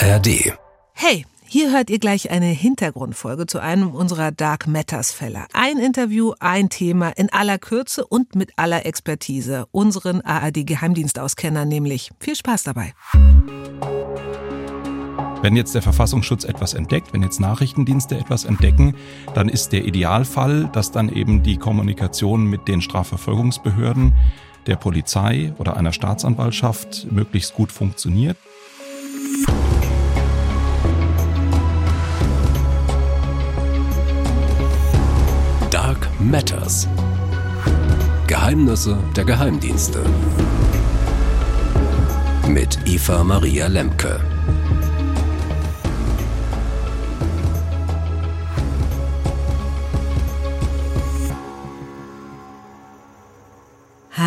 ARD. Hey, hier hört ihr gleich eine Hintergrundfolge zu einem unserer Dark Matters Fälle. Ein Interview, ein Thema in aller Kürze und mit aller Expertise. Unseren ARD Geheimdienstauskenner nämlich. Viel Spaß dabei. Wenn jetzt der Verfassungsschutz etwas entdeckt, wenn jetzt Nachrichtendienste etwas entdecken, dann ist der Idealfall, dass dann eben die Kommunikation mit den Strafverfolgungsbehörden, der Polizei oder einer Staatsanwaltschaft möglichst gut funktioniert. Matters. Geheimnisse der Geheimdienste. Mit Eva Maria Lemke.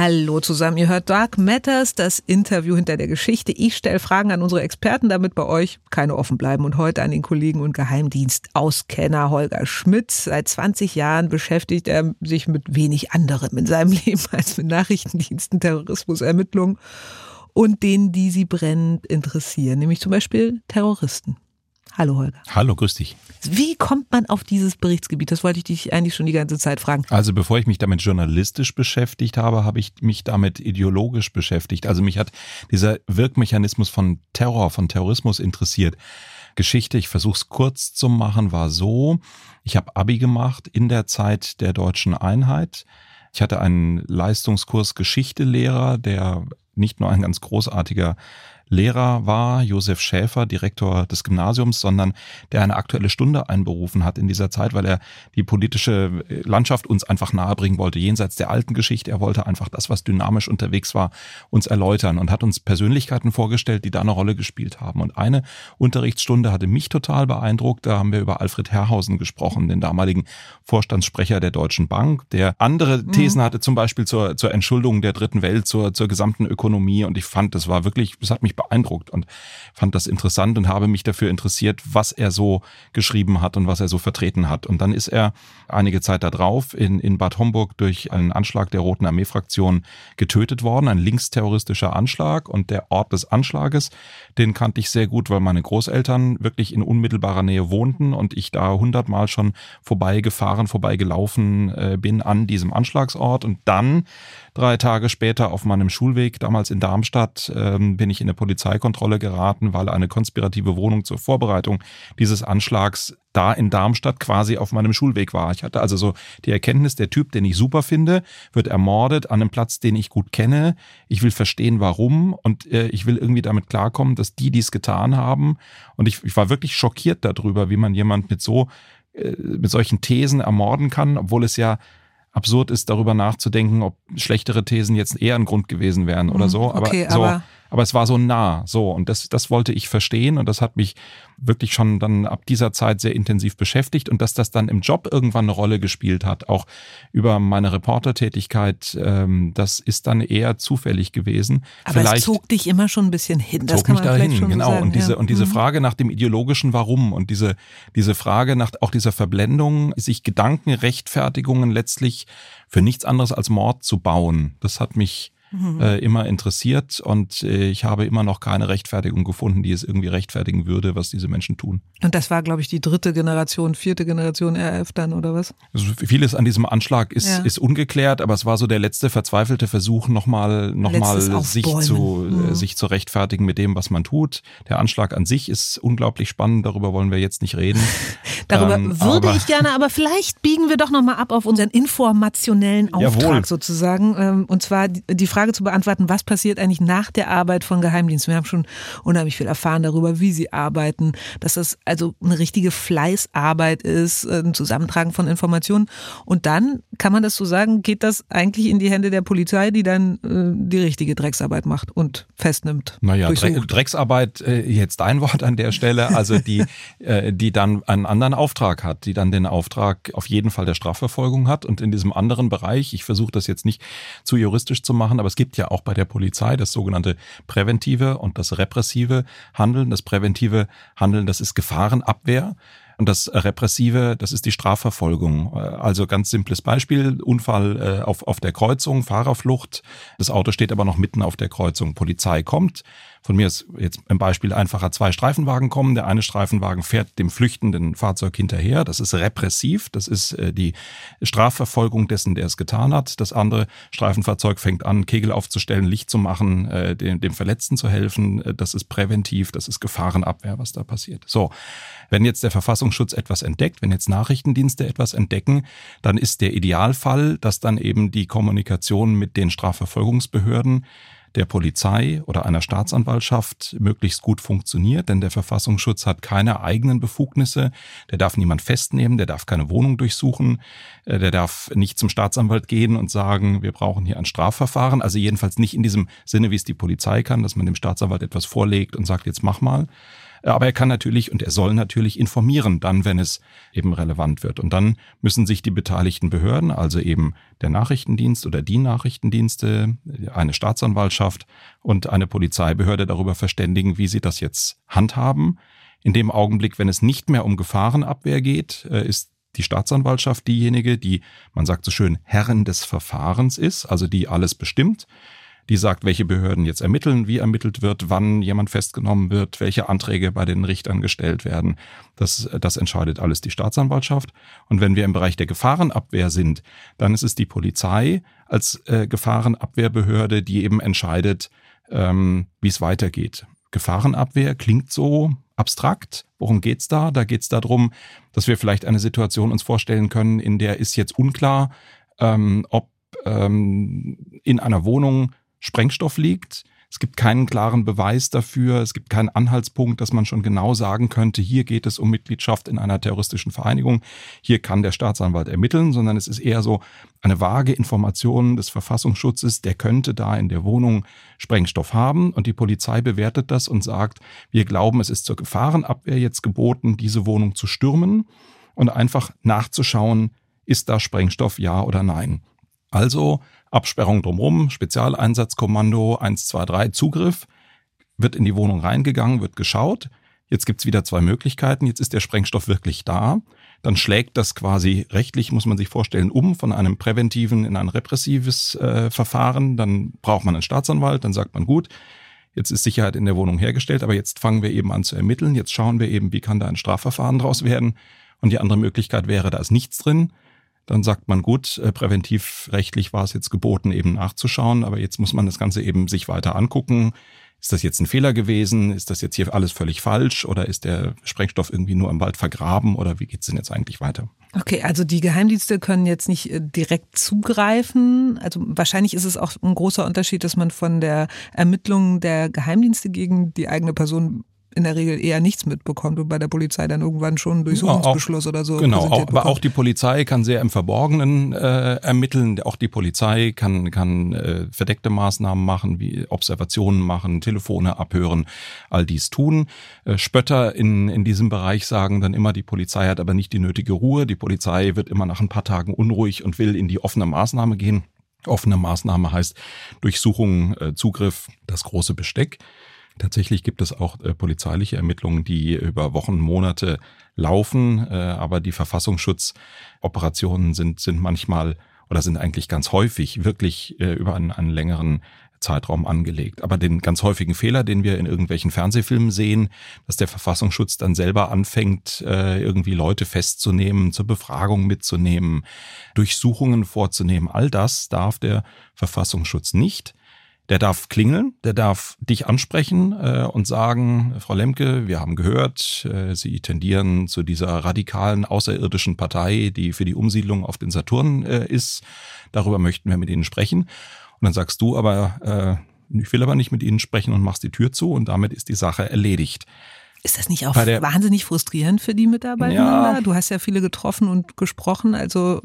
Hallo zusammen, ihr hört Dark Matters, das Interview hinter der Geschichte. Ich stelle Fragen an unsere Experten, damit bei euch keine offen bleiben. Und heute an den Kollegen und Geheimdienstauskenner Holger Schmidt. Seit 20 Jahren beschäftigt er sich mit wenig anderem in seinem Leben als mit Nachrichtendiensten, Terrorismusermittlungen und denen, die sie brennend interessieren, nämlich zum Beispiel Terroristen. Hallo Holger. Hallo, grüß dich. Wie kommt man auf dieses Berichtsgebiet? Das wollte ich dich eigentlich schon die ganze Zeit fragen. Also bevor ich mich damit journalistisch beschäftigt habe, habe ich mich damit ideologisch beschäftigt. Also mich hat dieser Wirkmechanismus von Terror, von Terrorismus interessiert. Geschichte, ich versuche es kurz zu machen, war so, ich habe Abi gemacht in der Zeit der deutschen Einheit. Ich hatte einen Leistungskurs Geschichtelehrer, der nicht nur ein ganz großartiger Lehrer war, Josef Schäfer, Direktor des Gymnasiums, sondern der eine aktuelle Stunde einberufen hat in dieser Zeit, weil er die politische Landschaft uns einfach nahebringen wollte, jenseits der alten Geschichte. Er wollte einfach das, was dynamisch unterwegs war, uns erläutern und hat uns Persönlichkeiten vorgestellt, die da eine Rolle gespielt haben. Und eine Unterrichtsstunde hatte mich total beeindruckt. Da haben wir über Alfred Herrhausen gesprochen, den damaligen Vorstandssprecher der Deutschen Bank, der andere Thesen mhm. hatte, zum Beispiel zur, zur Entschuldung der dritten Welt, zur, zur gesamten Ökonomie. Und ich fand, das war wirklich, das hat mich beeindruckt und fand das interessant und habe mich dafür interessiert, was er so geschrieben hat und was er so vertreten hat. Und dann ist er einige Zeit darauf in, in Bad Homburg durch einen Anschlag der Roten Armee-Fraktion getötet worden, ein linksterroristischer Anschlag. Und der Ort des Anschlages, den kannte ich sehr gut, weil meine Großeltern wirklich in unmittelbarer Nähe wohnten und ich da hundertmal schon vorbeigefahren, vorbeigelaufen äh, bin an diesem Anschlagsort. Und dann drei Tage später auf meinem Schulweg, damals in Darmstadt, ähm, bin ich in eine Polizeikontrolle geraten, weil eine konspirative Wohnung zur Vorbereitung dieses Anschlags da in Darmstadt quasi auf meinem Schulweg war. Ich hatte also so die Erkenntnis, der Typ, den ich super finde, wird ermordet an einem Platz, den ich gut kenne. Ich will verstehen, warum und äh, ich will irgendwie damit klarkommen, dass die dies getan haben. Und ich, ich war wirklich schockiert darüber, wie man jemand mit so äh, mit solchen Thesen ermorden kann, obwohl es ja absurd ist, darüber nachzudenken, ob schlechtere Thesen jetzt eher ein Grund gewesen wären oder mhm. so. Aber, okay, so, aber es war so nah, so und das, das wollte ich verstehen und das hat mich wirklich schon dann ab dieser Zeit sehr intensiv beschäftigt und dass das dann im Job irgendwann eine Rolle gespielt hat, auch über meine Reportertätigkeit, ähm, das ist dann eher zufällig gewesen. Aber vielleicht es zog dich immer schon ein bisschen hin, das kann man dahin, genau. so sagen. Und diese ja. und diese mhm. Frage nach dem ideologischen Warum und diese diese Frage nach auch dieser Verblendung, sich Gedankenrechtfertigungen letztlich für nichts anderes als Mord zu bauen, das hat mich mhm. äh, immer interessiert und äh, ich habe immer noch keine Rechtfertigung gefunden, die es irgendwie rechtfertigen würde, was diese Menschen tun. Und das war, glaube ich, die dritte Generation, vierte Generation RF dann, oder was? Also vieles an diesem Anschlag ist, ja. ist ungeklärt, aber es war so der letzte verzweifelte Versuch, nochmal noch mal sich, zu, äh, mhm. sich zu rechtfertigen mit dem, was man tut. Der Anschlag an sich ist unglaublich spannend, darüber wollen wir jetzt nicht reden. darüber ähm, würde ich gerne, aber vielleicht biegen wir doch nochmal ab auf unseren informationellen Auftrag Jawohl. sozusagen. Ähm, und zwar die Frage, Frage zu beantworten, was passiert eigentlich nach der Arbeit von Geheimdiensten. Wir haben schon unheimlich viel erfahren darüber, wie sie arbeiten, dass das also eine richtige Fleißarbeit ist, ein Zusammentragen von Informationen. Und dann, kann man das so sagen, geht das eigentlich in die Hände der Polizei, die dann äh, die richtige Drecksarbeit macht und festnimmt. Naja, durchsucht. Drecksarbeit, äh, jetzt dein Wort an der Stelle, also die, äh, die dann einen anderen Auftrag hat, die dann den Auftrag auf jeden Fall der Strafverfolgung hat und in diesem anderen Bereich, ich versuche das jetzt nicht zu juristisch zu machen, aber es gibt ja auch bei der Polizei das sogenannte präventive und das repressive Handeln. Das präventive Handeln, das ist Gefahrenabwehr. Und das Repressive, das ist die Strafverfolgung. Also ganz simples Beispiel, Unfall äh, auf, auf der Kreuzung, Fahrerflucht. Das Auto steht aber noch mitten auf der Kreuzung. Polizei kommt, von mir ist jetzt im Beispiel einfacher zwei Streifenwagen kommen. Der eine Streifenwagen fährt dem flüchtenden Fahrzeug hinterher. Das ist repressiv. Das ist äh, die Strafverfolgung dessen, der es getan hat. Das andere Streifenfahrzeug fängt an, Kegel aufzustellen, Licht zu machen, äh, dem, dem Verletzten zu helfen. Äh, das ist präventiv. Das ist Gefahrenabwehr, was da passiert. So. Wenn jetzt der Verfassungsschutz etwas entdeckt, wenn jetzt Nachrichtendienste etwas entdecken, dann ist der Idealfall, dass dann eben die Kommunikation mit den Strafverfolgungsbehörden der Polizei oder einer Staatsanwaltschaft möglichst gut funktioniert, denn der Verfassungsschutz hat keine eigenen Befugnisse, der darf niemand festnehmen, der darf keine Wohnung durchsuchen, äh, der darf nicht zum Staatsanwalt gehen und sagen, wir brauchen hier ein Strafverfahren, also jedenfalls nicht in diesem Sinne, wie es die Polizei kann, dass man dem Staatsanwalt etwas vorlegt und sagt, jetzt mach mal, aber er kann natürlich und er soll natürlich informieren, dann, wenn es eben relevant wird. Und dann müssen sich die beteiligten Behörden, also eben der Nachrichtendienst oder die Nachrichtendienste, eine Staatsanwaltschaft und eine Polizeibehörde darüber verständigen, wie sie das jetzt handhaben. In dem Augenblick, wenn es nicht mehr um Gefahrenabwehr geht, äh, ist die Staatsanwaltschaft diejenige, die, man sagt so schön, Herren des Verfahrens ist, also die alles bestimmt die sagt, welche Behörden jetzt ermitteln, wie ermittelt wird, wann jemand festgenommen wird, welche Anträge bei den Richtern gestellt werden. Das, das entscheidet alles die Staatsanwaltschaft. Und wenn wir im Bereich der Gefahrenabwehr sind, dann ist es die Polizei als äh, Gefahrenabwehrbehörde, die eben entscheidet, ähm, wie es weitergeht. Gefahrenabwehr klingt so abstrakt. Worum geht's da? Da geht's darum, dass wir vielleicht eine Situation uns vorstellen können, in der ist jetzt unklar, ähm, ob ähm, in einer Wohnung Sprengstoff liegt. Es gibt keinen klaren Beweis dafür. Es gibt keinen Anhaltspunkt, dass man schon genau sagen könnte, hier geht es um Mitgliedschaft in einer terroristischen Vereinigung. Hier kann der Staatsanwalt ermitteln, sondern es ist eher so eine vage Information des Verfassungsschutzes, der könnte da in der Wohnung Sprengstoff haben und die Polizei bewertet das und sagt, wir glauben, es ist zur Gefahrenabwehr jetzt geboten, diese Wohnung zu stürmen und einfach nachzuschauen, ist da Sprengstoff ja oder nein. Also Absperrung drumherum, Spezialeinsatzkommando 123 Zugriff, wird in die Wohnung reingegangen, wird geschaut. Jetzt gibt's wieder zwei Möglichkeiten. Jetzt ist der Sprengstoff wirklich da. Dann schlägt das quasi rechtlich, muss man sich vorstellen, um von einem präventiven in ein repressives äh, Verfahren. Dann braucht man einen Staatsanwalt, dann sagt man gut, jetzt ist Sicherheit in der Wohnung hergestellt, aber jetzt fangen wir eben an zu ermitteln. Jetzt schauen wir eben, wie kann da ein Strafverfahren draus werden. Und die andere Möglichkeit wäre, da ist nichts drin dann sagt man gut, äh, präventivrechtlich war es jetzt geboten, eben nachzuschauen, aber jetzt muss man das Ganze eben sich weiter angucken. Ist das jetzt ein Fehler gewesen? Ist das jetzt hier alles völlig falsch? Oder ist der Sprengstoff irgendwie nur im Wald vergraben? Oder wie geht's denn jetzt eigentlich weiter? Okay, also die Geheimdienste können jetzt nicht äh, direkt zugreifen. Also wahrscheinlich ist es auch ein großer Unterschied, dass man von der Ermittlung der Geheimdienste gegen die eigene Person in der Regel eher nichts mitbekommt und bei der Polizei dann irgendwann schon einen Durchsuchungsbeschluss ja, oder so. Genau, auch, aber auch die Polizei kann sehr im Verborgenen äh, ermitteln. Auch die Polizei kann, kann äh, verdeckte Maßnahmen machen, wie Observationen machen, Telefone abhören, all dies tun. Äh, Spötter in, in diesem Bereich sagen dann immer, die Polizei hat aber nicht die nötige Ruhe. Die Polizei wird immer nach ein paar Tagen unruhig und will in die offene Maßnahme gehen. Offene Maßnahme heißt Durchsuchung, äh, Zugriff, das große Besteck. Tatsächlich gibt es auch äh, polizeiliche Ermittlungen, die über Wochen, Monate laufen, äh, aber die Verfassungsschutzoperationen sind, sind manchmal oder sind eigentlich ganz häufig wirklich äh, über einen, einen längeren Zeitraum angelegt. Aber den ganz häufigen Fehler, den wir in irgendwelchen Fernsehfilmen sehen, dass der Verfassungsschutz dann selber anfängt, äh, irgendwie Leute festzunehmen, zur Befragung mitzunehmen, Durchsuchungen vorzunehmen, all das darf der Verfassungsschutz nicht. Der darf klingeln, der darf dich ansprechen äh, und sagen, Frau Lemke, wir haben gehört, äh, Sie tendieren zu dieser radikalen außerirdischen Partei, die für die Umsiedlung auf den Saturn äh, ist. Darüber möchten wir mit Ihnen sprechen. Und dann sagst du aber, äh, ich will aber nicht mit Ihnen sprechen und machst die Tür zu und damit ist die Sache erledigt. Ist das nicht auch wahnsinnig frustrierend für die Mitarbeiter? Ja. Du hast ja viele getroffen und gesprochen, also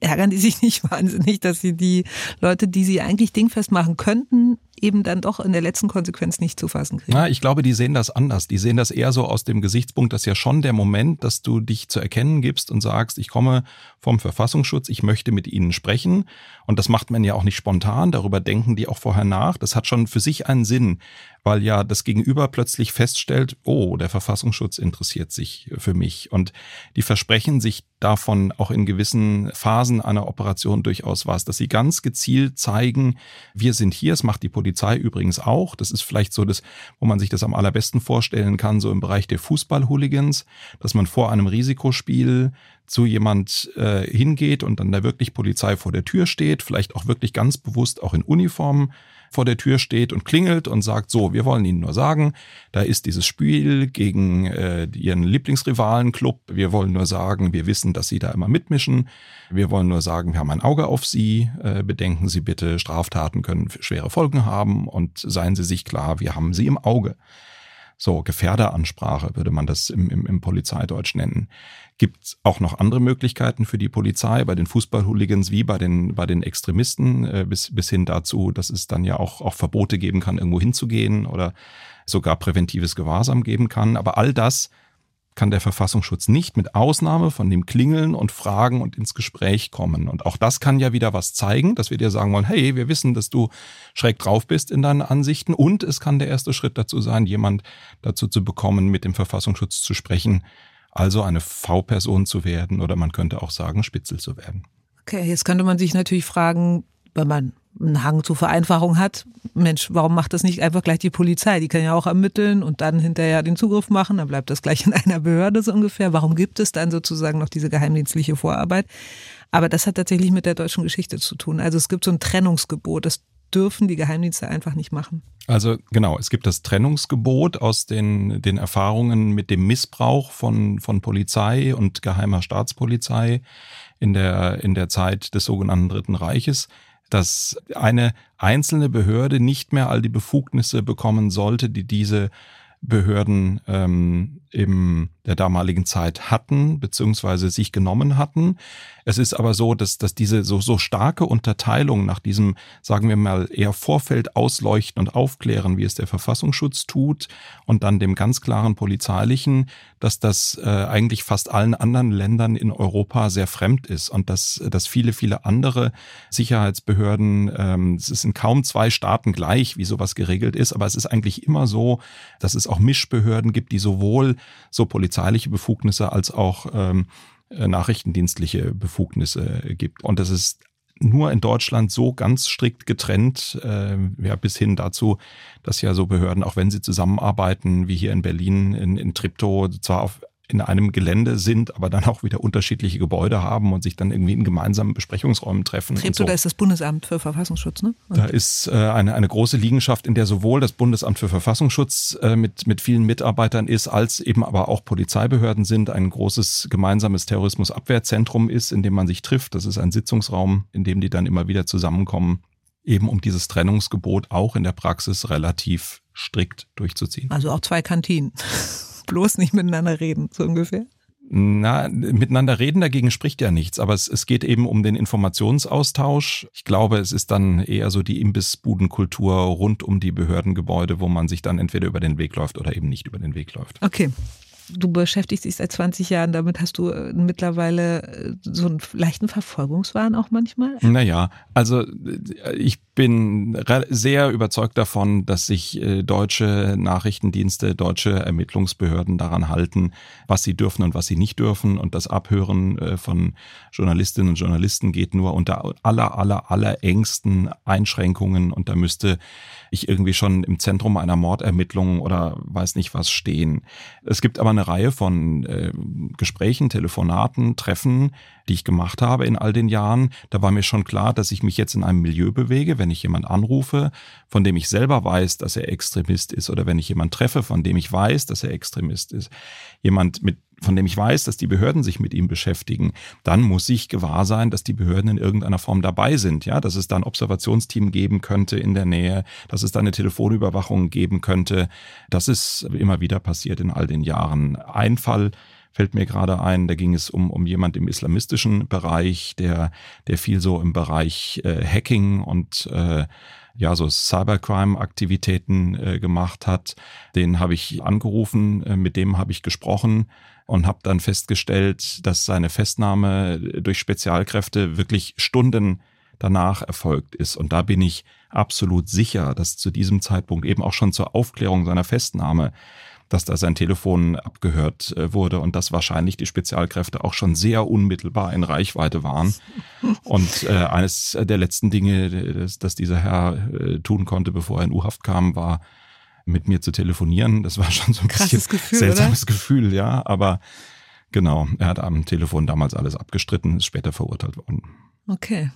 ärgern die sich nicht wahnsinnig, dass sie die Leute, die sie eigentlich dingfest machen könnten, eben dann doch in der letzten Konsequenz nicht zu fassen kriegen. Ja, ich glaube, die sehen das anders. Die sehen das eher so aus dem Gesichtspunkt, dass ja schon der Moment, dass du dich zu erkennen gibst und sagst, ich komme vom Verfassungsschutz, ich möchte mit Ihnen sprechen. Und das macht man ja auch nicht spontan, darüber denken die auch vorher nach. Das hat schon für sich einen Sinn, weil ja das Gegenüber plötzlich feststellt, oh, der Verfassungsschutz interessiert sich für mich. Und die versprechen sich davon auch in gewissen Phasen einer Operation durchaus was, dass sie ganz gezielt zeigen, wir sind hier, es macht die Polizei Polizei übrigens auch. Das ist vielleicht so das, wo man sich das am allerbesten vorstellen kann, so im Bereich der Fußball-Hooligans, dass man vor einem Risikospiel zu jemand äh, hingeht und dann da wirklich Polizei vor der Tür steht, vielleicht auch wirklich ganz bewusst auch in Uniform vor der Tür steht und klingelt und sagt, so, wir wollen Ihnen nur sagen, da ist dieses Spiel gegen äh, Ihren Lieblingsrivalen-Club. Wir wollen nur sagen, wir wissen, dass Sie da immer mitmischen. Wir wollen nur sagen, wir haben ein Auge auf Sie. Äh, bedenken Sie bitte, Straftaten können schwere Folgen haben und seien Sie sich klar, wir haben Sie im Auge. So, Gefährderansprache würde man das im, im, im Polizeideutsch nennen. Gibt auch noch andere Möglichkeiten für die Polizei, bei den Fußballhooligans wie bei den, bei den Extremisten, äh, bis, bis hin dazu, dass es dann ja auch, auch Verbote geben kann, irgendwo hinzugehen oder sogar präventives Gewahrsam geben kann. Aber all das kann der Verfassungsschutz nicht mit Ausnahme von dem Klingeln und Fragen und ins Gespräch kommen. Und auch das kann ja wieder was zeigen, dass wir dir sagen wollen, hey, wir wissen, dass du schräg drauf bist in deinen Ansichten. Und es kann der erste Schritt dazu sein, jemand dazu zu bekommen, mit dem Verfassungsschutz zu sprechen, also eine V-Person zu werden oder man könnte auch sagen, Spitzel zu werden. Okay, jetzt könnte man sich natürlich fragen, wenn man einen Hang zur Vereinfachung hat, Mensch, warum macht das nicht einfach gleich die Polizei? Die kann ja auch ermitteln und dann hinterher den Zugriff machen, dann bleibt das gleich in einer Behörde so ungefähr. Warum gibt es dann sozusagen noch diese geheimdienstliche Vorarbeit? Aber das hat tatsächlich mit der deutschen Geschichte zu tun. Also es gibt so ein Trennungsgebot. Das dürfen die Geheimdienste einfach nicht machen. Also genau, es gibt das Trennungsgebot aus den, den Erfahrungen mit dem Missbrauch von, von Polizei und geheimer Staatspolizei in der, in der Zeit des sogenannten Dritten Reiches dass eine einzelne Behörde nicht mehr all die Befugnisse bekommen sollte, die diese Behörden ähm, in der damaligen Zeit hatten, beziehungsweise sich genommen hatten. Es ist aber so, dass, dass diese so, so starke Unterteilung nach diesem, sagen wir mal, eher Vorfeld ausleuchten und aufklären, wie es der Verfassungsschutz tut, und dann dem ganz klaren polizeilichen, dass das äh, eigentlich fast allen anderen Ländern in Europa sehr fremd ist und dass, dass viele, viele andere Sicherheitsbehörden, ähm, es ist in kaum zwei Staaten gleich, wie sowas geregelt ist, aber es ist eigentlich immer so, dass es auch Mischbehörden gibt, die sowohl so polizeiliche Befugnisse als auch ähm, äh, nachrichtendienstliche Befugnisse gibt. Und das ist nur in Deutschland so ganz strikt getrennt, äh, ja, bis hin dazu, dass ja so Behörden, auch wenn sie zusammenarbeiten, wie hier in Berlin, in, in Tripto, zwar auf in einem Gelände sind, aber dann auch wieder unterschiedliche Gebäude haben und sich dann irgendwie in gemeinsamen Besprechungsräumen treffen. Treptow, so. da ist das Bundesamt für Verfassungsschutz, ne? Und da ist äh, eine, eine große Liegenschaft, in der sowohl das Bundesamt für Verfassungsschutz äh, mit, mit vielen Mitarbeitern ist, als eben aber auch Polizeibehörden sind, ein großes gemeinsames Terrorismusabwehrzentrum ist, in dem man sich trifft. Das ist ein Sitzungsraum, in dem die dann immer wieder zusammenkommen, eben um dieses Trennungsgebot auch in der Praxis relativ strikt durchzuziehen. Also auch zwei Kantinen bloß nicht miteinander reden, so ungefähr. Na, miteinander reden dagegen spricht ja nichts, aber es, es geht eben um den Informationsaustausch. Ich glaube, es ist dann eher so die Imbissbudenkultur rund um die Behördengebäude, wo man sich dann entweder über den Weg läuft oder eben nicht über den Weg läuft. Okay. Du beschäftigst dich seit 20 Jahren damit. Hast du äh, mittlerweile äh, so einen leichten Verfolgungswahn auch manchmal? Naja, also äh, ich bin sehr überzeugt davon, dass sich äh, deutsche Nachrichtendienste, deutsche Ermittlungsbehörden daran halten, was sie dürfen und was sie nicht dürfen. Und das Abhören äh, von Journalistinnen und Journalisten geht nur unter aller, aller, aller engsten Einschränkungen. Und da müsste ich irgendwie schon im Zentrum einer Mordermittlung oder weiß nicht was stehen. Es gibt aber eine Reihe von äh, Gesprächen, Telefonaten, Treffen, die ich gemacht habe in all den Jahren. Da war mir schon klar, dass ich mich jetzt in einem Milieu bewege, wenn ich jemand anrufe, von dem ich selber weiß, dass er Extremist ist, oder wenn ich jemand treffe, von dem ich weiß, dass er Extremist ist, jemand mit von dem ich weiß, dass die Behörden sich mit ihm beschäftigen, dann muss ich gewahr sein, dass die Behörden in irgendeiner Form dabei sind, ja, dass es da ein Observationsteam geben könnte in der Nähe, dass es da eine Telefonüberwachung geben könnte. Das ist immer wieder passiert in all den Jahren. Ein Fall fällt mir gerade ein. Da ging es um, um jemand im islamistischen Bereich, der, der viel so im Bereich äh, Hacking und äh, ja, so Cybercrime-Aktivitäten äh, gemacht hat. Den habe ich angerufen, äh, mit dem habe ich gesprochen und habe dann festgestellt, dass seine Festnahme durch Spezialkräfte wirklich Stunden danach erfolgt ist. Und da bin ich absolut sicher, dass zu diesem Zeitpunkt eben auch schon zur Aufklärung seiner Festnahme dass da sein Telefon abgehört äh, wurde und dass wahrscheinlich die Spezialkräfte auch schon sehr unmittelbar in Reichweite waren. Und äh, eines der letzten Dinge, das, das dieser Herr äh, tun konnte, bevor er in U-Haft kam, war mit mir zu telefonieren. Das war schon so ein Krasses bisschen Gefühl, seltsames oder? Gefühl, ja. Aber genau, er hat am Telefon damals alles abgestritten, ist später verurteilt worden. Okay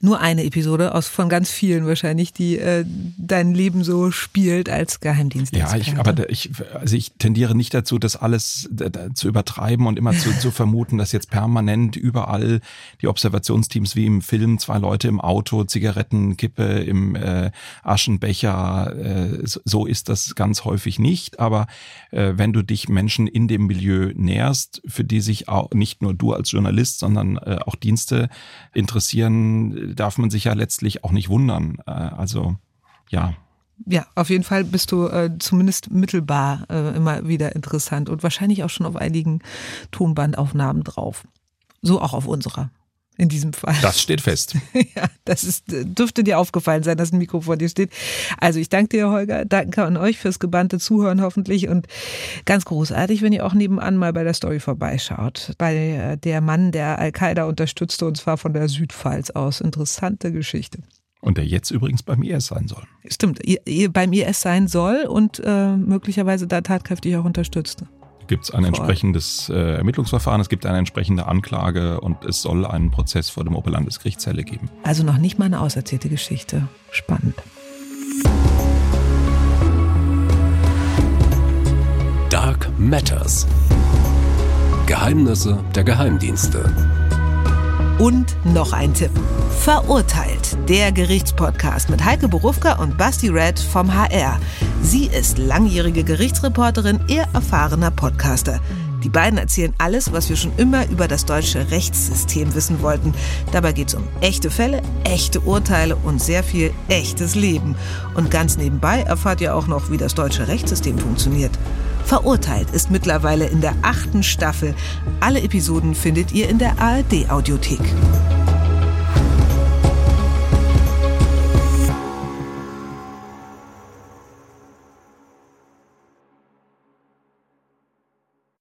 nur eine Episode aus von ganz vielen wahrscheinlich, die äh, dein Leben so spielt als Geheimdienst. Ja, ich, aber ich, also ich tendiere nicht dazu, das alles zu übertreiben und immer zu, zu vermuten, dass jetzt permanent überall die Observationsteams wie im Film zwei Leute im Auto, Zigarettenkippe im äh, Aschenbecher, äh, so ist das ganz häufig nicht. Aber äh, wenn du dich Menschen in dem Milieu näherst, für die sich auch nicht nur du als Journalist, sondern äh, auch Dienste interessieren, darf man sich ja letztlich auch nicht wundern. Äh, also ja. Ja, auf jeden Fall bist du äh, zumindest mittelbar äh, immer wieder interessant und wahrscheinlich auch schon auf einigen Tonbandaufnahmen drauf. So auch auf unserer in diesem Fall. Das steht fest. ja, das ist, dürfte dir aufgefallen sein, dass ein Mikro vor dir steht. Also ich danke dir, Holger. Danke an euch fürs gebannte Zuhören hoffentlich und ganz großartig, wenn ihr auch nebenan mal bei der Story vorbeischaut. Bei äh, der Mann, der Al-Qaida unterstützte und zwar von der Südpfalz aus. Interessante Geschichte. Und der jetzt übrigens beim IS sein soll. Stimmt, beim IS sein soll und äh, möglicherweise da tatkräftig auch unterstützte gibt es ein entsprechendes äh, Ermittlungsverfahren, es gibt eine entsprechende Anklage und es soll einen Prozess vor dem Oberlandesgericht Celle geben. Also noch nicht mal eine auserzählte Geschichte. Spannend. Dark Matters. Geheimnisse der Geheimdienste. Und noch ein Tipp. Verurteilt, der Gerichtspodcast mit Heike Borufka und Basti Red vom HR. Sie ist langjährige Gerichtsreporterin, eher erfahrener Podcaster. Die beiden erzählen alles, was wir schon immer über das deutsche Rechtssystem wissen wollten. Dabei geht es um echte Fälle, echte Urteile und sehr viel echtes Leben. Und ganz nebenbei erfahrt ihr auch noch, wie das deutsche Rechtssystem funktioniert. Verurteilt ist mittlerweile in der achten Staffel. Alle Episoden findet ihr in der ARD-Audiothek.